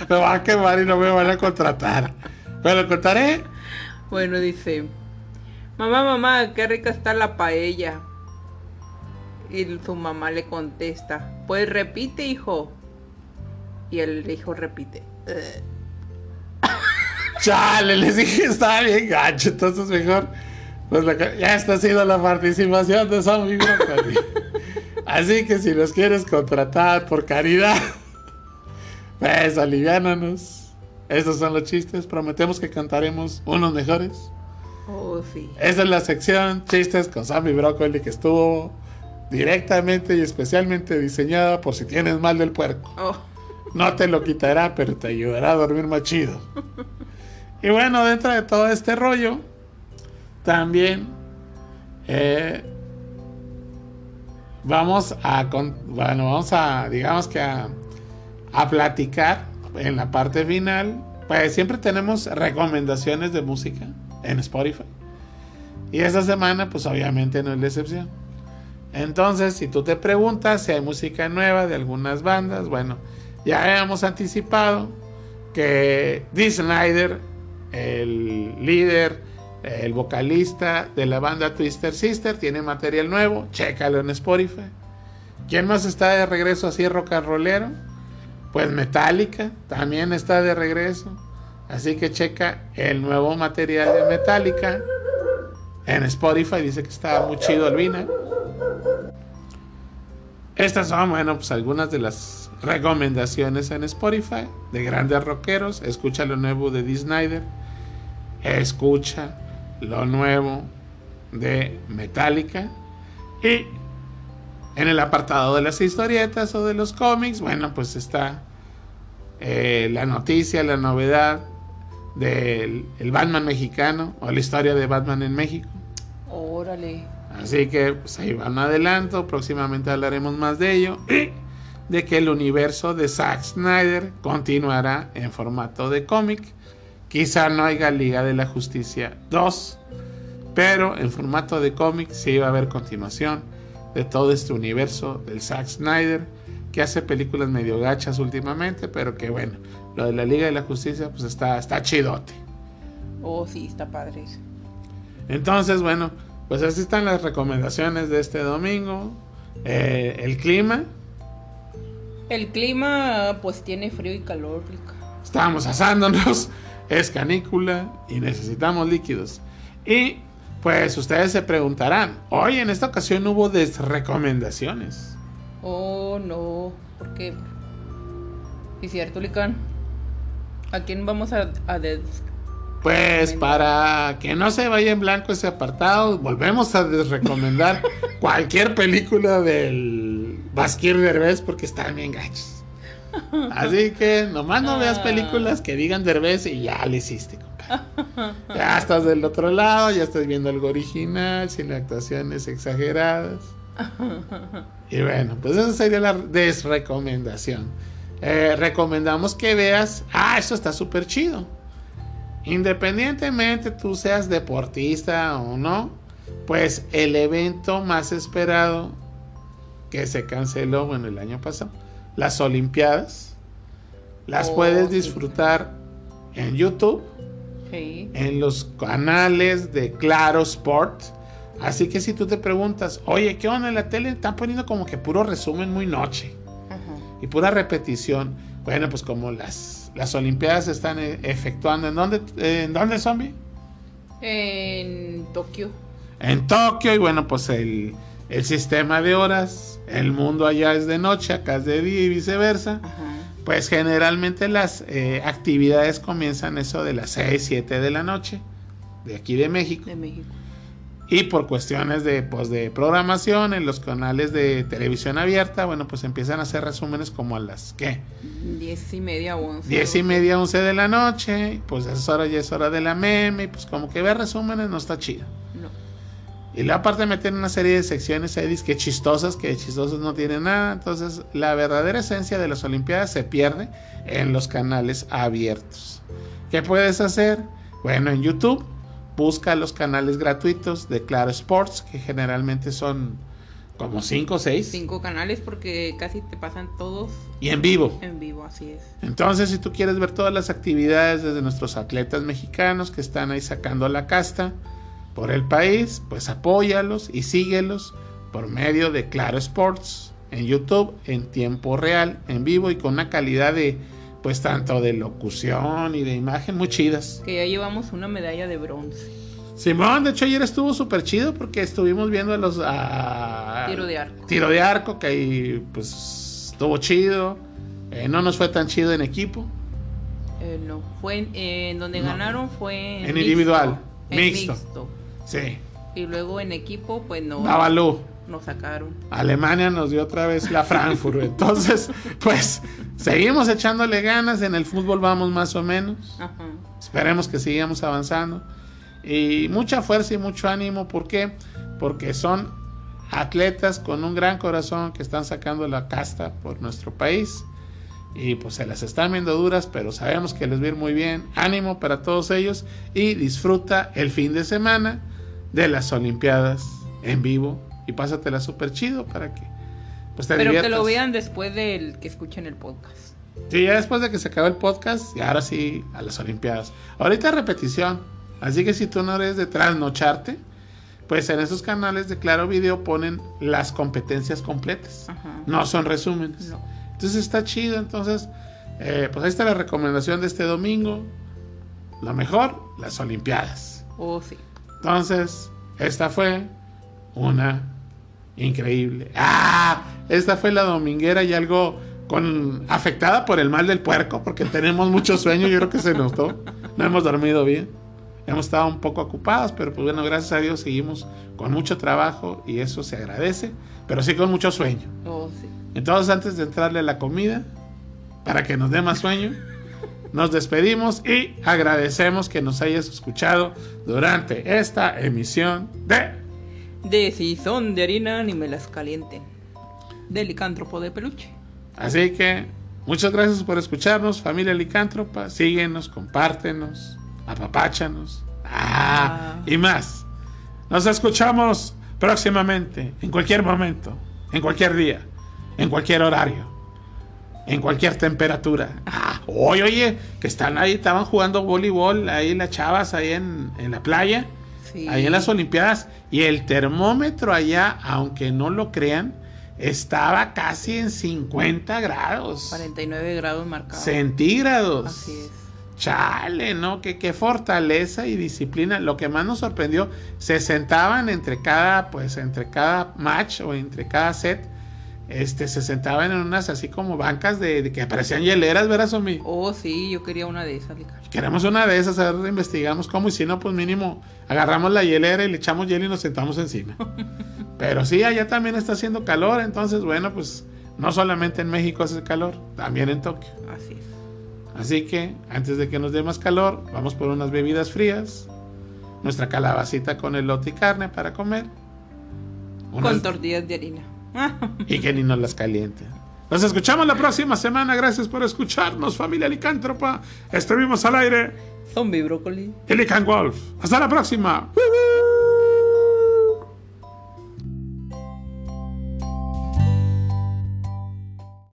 Me van a quemar y no me van a contratar. Pero lo contaré. Bueno, dice, mamá, mamá, qué rica está la paella. Y su mamá le contesta, pues repite, hijo. Y el hijo repite. Chale, les dije estaba bien gacho. Entonces mejor. Pues ya esta ha sido la participación de Zombie Broccoli. Así que si nos quieres contratar por caridad, pues aliviánanos. Estos son los chistes. Prometemos que cantaremos unos mejores. Oh, sí. Esa es la sección Chistes con Sammy Broccoli que estuvo directamente y especialmente diseñada por si tienes mal del puerco. Oh, No te lo quitará, pero te ayudará a dormir más chido. <laughs> Y bueno, dentro de todo este rollo, también eh, vamos a, bueno, vamos a, digamos que a, a platicar en la parte final. Pues siempre tenemos recomendaciones de música en Spotify. Y esta semana, pues obviamente no es la excepción. Entonces, si tú te preguntas si hay música nueva de algunas bandas, bueno, ya habíamos anticipado que Dee Snyder, el líder, el vocalista de la banda Twister Sister, tiene material nuevo, chécalo en Spotify. ¿Quién más está de regreso así rock and rollero? Pues Metallica también está de regreso. Así que checa el nuevo material de Metallica en Spotify. Dice que está muy chido Albina. Estas son, bueno, pues algunas de las recomendaciones en Spotify de grandes rockeros. Escucha lo nuevo de Dee Snyder. Escucha lo nuevo de Metallica. Y en el apartado de las historietas o de los cómics, bueno, pues está eh, la noticia, la novedad del el Batman mexicano o la historia de Batman en México. órale. Así que pues, ahí va un adelanto, próximamente hablaremos más de ello. Y de que el universo de Zack Snyder continuará en formato de cómic. Quizá no haya Liga de la Justicia 2, pero en formato de cómic sí va a haber continuación de todo este universo del Zack Snyder, que hace películas medio gachas últimamente, pero que bueno, lo de la Liga de la Justicia pues está, está chidote. Oh, sí, está padre. eso. Entonces, bueno, pues así están las recomendaciones de este domingo. Eh, el clima, El clima, pues tiene frío y calor, estamos asándonos, es canícula y necesitamos líquidos. Y pues ustedes se preguntarán, hoy en esta ocasión hubo desrecomendaciones. Oh, no. ¿Por qué? ¿Es cierto, Lican? ¿A quién vamos a, a des- Pues para que no se vaya en blanco ese apartado, volvemos a desrecomendar <laughs> cualquier película del Basquir Derbez porque están bien gachos. <laughs> Así que nomás no veas películas que digan Derbez y ya le hiciste, compadre. Ya estás del otro lado, ya estás viendo algo original, sin actuaciones exageradas. Y bueno, pues esa sería la desrecomendación. Eh, recomendamos que veas, ah, eso está súper chido. Independientemente tú seas deportista o no, pues el evento más esperado que se canceló, bueno, el año pasado, las Olimpiadas, las Oh, puedes sí. disfrutar en YouTube, Sí. en los canales de Claro Sport. Así que si tú te preguntas, oye, ¿qué onda en la tele? Están poniendo como que puro resumen muy noche Ajá. y pura repetición. Bueno, pues como las, las Olimpiadas se están eh, efectuando, ¿en dónde, eh, ¿en dónde, zombie? En Tokio. En Tokio, y bueno, pues el, el sistema de horas, el mundo allá es de noche, acá es de día y viceversa. Ajá. Pues generalmente las eh, actividades comienzan eso de las 6, 7 de la noche, de aquí de México. De México. Y por cuestiones de, pues, de programación en los canales de televisión abierta, bueno, pues empiezan a hacer resúmenes como a las, ¿qué? Diez y media, once. 10 y media, 11 de la noche, pues a esa hora ya es hora de la meme, y pues como que ver resúmenes no está chido. Y luego aparte meten una serie de secciones ahí que chistosas, que chistosas no tienen nada. Entonces la verdadera esencia de las Olimpiadas se pierde en los canales abiertos. ¿Qué puedes hacer? Bueno, en YouTube busca los canales gratuitos de Claro Sports, que generalmente son como 5 o 6, Cinco canales porque casi te pasan todos y en vivo. en vivo, así es. Entonces, si tú quieres ver todas las actividades desde nuestros atletas mexicanos que están ahí sacando la casta por el país, pues apóyalos y síguelos por medio de Claro Sports en YouTube en tiempo real, en vivo y con una calidad de, pues tanto de locución y de imagen muy chidas. Que ya llevamos una medalla de bronce. Simón, de hecho ayer estuvo súper chido porque estuvimos viendo a los... a- Tiro de arco. Tiro de arco, que ahí pues estuvo chido. Eh, no nos fue tan chido en equipo. Eh, no, fue en, donde No. ganaron fue en, En individual, En mixto. mixto. Sí. Y luego en equipo, pues no. Babalu. Nos sacaron. Alemania nos dio otra vez la Frankfurt. <laughs> Entonces, pues, seguimos echándole ganas. En el fútbol vamos más o menos. Ajá. Esperemos que sigamos avanzando. Y mucha fuerza y mucho ánimo. ¿Por qué? Porque son atletas con un gran corazón que están sacando la casta por nuestro país. Y pues se las están viendo duras, pero sabemos que les va a ir muy bien. Ánimo para todos ellos. Y disfruta el fin de semana de las Olimpiadas en vivo. Y pásatela súper chido para que pues te Pero que diviertas. lo vean después del que escuchen el podcast. Sí, ya después de que se acabó el podcast, y ahora sí a las Olimpiadas. Ahorita repetición. Así que si tú no eres de trasnocharte, pues en esos canales de Claro Video ponen las competencias completas. Ajá. No son resúmenes. No. Entonces está chido. Entonces, eh, pues ahí está la recomendación de este domingo. Lo mejor, las Olimpiadas. Oh, sí. Entonces, esta fue una increíble. ¡Ah! Esta fue la dominguera y algo con afectada por el mal del puerco, porque tenemos mucho sueño, yo creo que se notó. No hemos dormido bien. Hemos estado un poco ocupados, pero pues bueno, gracias a Dios seguimos con mucho trabajo y eso se agradece, pero sí con mucho sueño. Oh, sí. Entonces, antes de entrarle a la comida, para que nos dé más sueño, nos despedimos y agradecemos que nos hayas escuchado durante esta emisión de De si son de harina ni me las calienten. Del licántropo de peluche. Así que muchas gracias por escucharnos, familia licántropa. Síguenos, compártenos, apapáchanos. Ah, Ah. y más. Nos escuchamos próximamente, en cualquier momento, en cualquier día, en cualquier horario, en cualquier temperatura. Ah, oye, oye, que están ahí, estaban jugando voleibol, ahí las chavas, ahí en, en la playa. Sí. ahí en las Olimpiadas. Y el termómetro allá, aunque no lo crean, estaba casi en 50 grados 49 grados marcados. centígrados. Así es. Chale, ¿no? Qué, qué fortaleza y disciplina. Lo que más nos sorprendió, se sentaban entre cada, pues, entre cada match o entre cada set, este, se sentaban en unas así como bancas de, de que parecían hieleras, ¿verdad, Somi? Oh, sí, yo quería una de esas, Lican. Queremos una de esas, a ver, investigamos cómo, y si no, pues mínimo agarramos la hielera y le echamos hielo y nos sentamos encima. <laughs> Pero sí, allá también está haciendo calor, entonces, bueno, pues no solamente en México hace calor, también en Tokio. Así es. Así que, antes de que nos dé más calor, vamos por unas bebidas frías, nuestra calabacita con elote y carne para comer. Con tortillas de harina. <laughs> y que ni nos las caliente. Nos escuchamos la próxima semana. Gracias por escucharnos, familia licántropa. Estuvimos al aire. Zombie brócoli. Helican Wolf. Hasta la próxima. ¡Woo, woo!